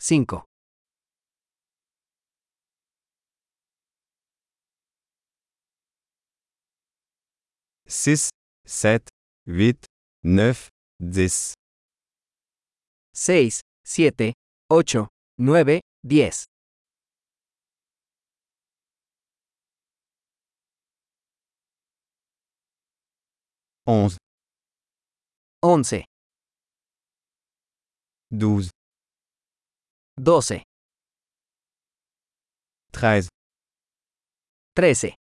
5, 6, 7, 8, 9, 10, 6, 7, 8, 9, 10, 11, 11, 12, 12, 13, 13,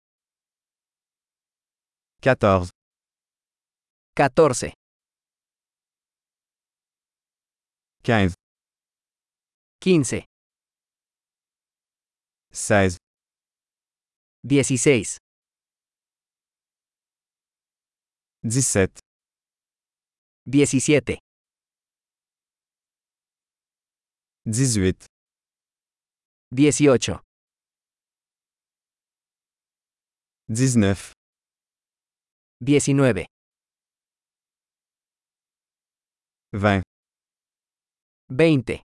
14, 14, 15, 15, 16, 16, 17, 17, 18, 18, 19, 19, 20, 20,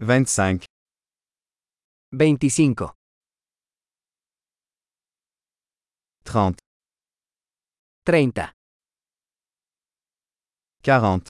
25, 25, 30, 30, 40,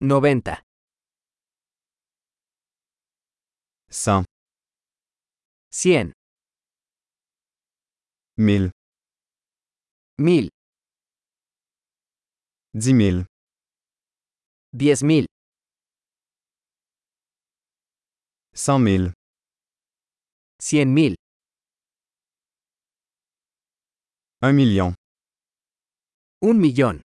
90, 100, 100, 1000, 1000, 10 000, 10.000, 100 000, 100.000, 1 million. un millón.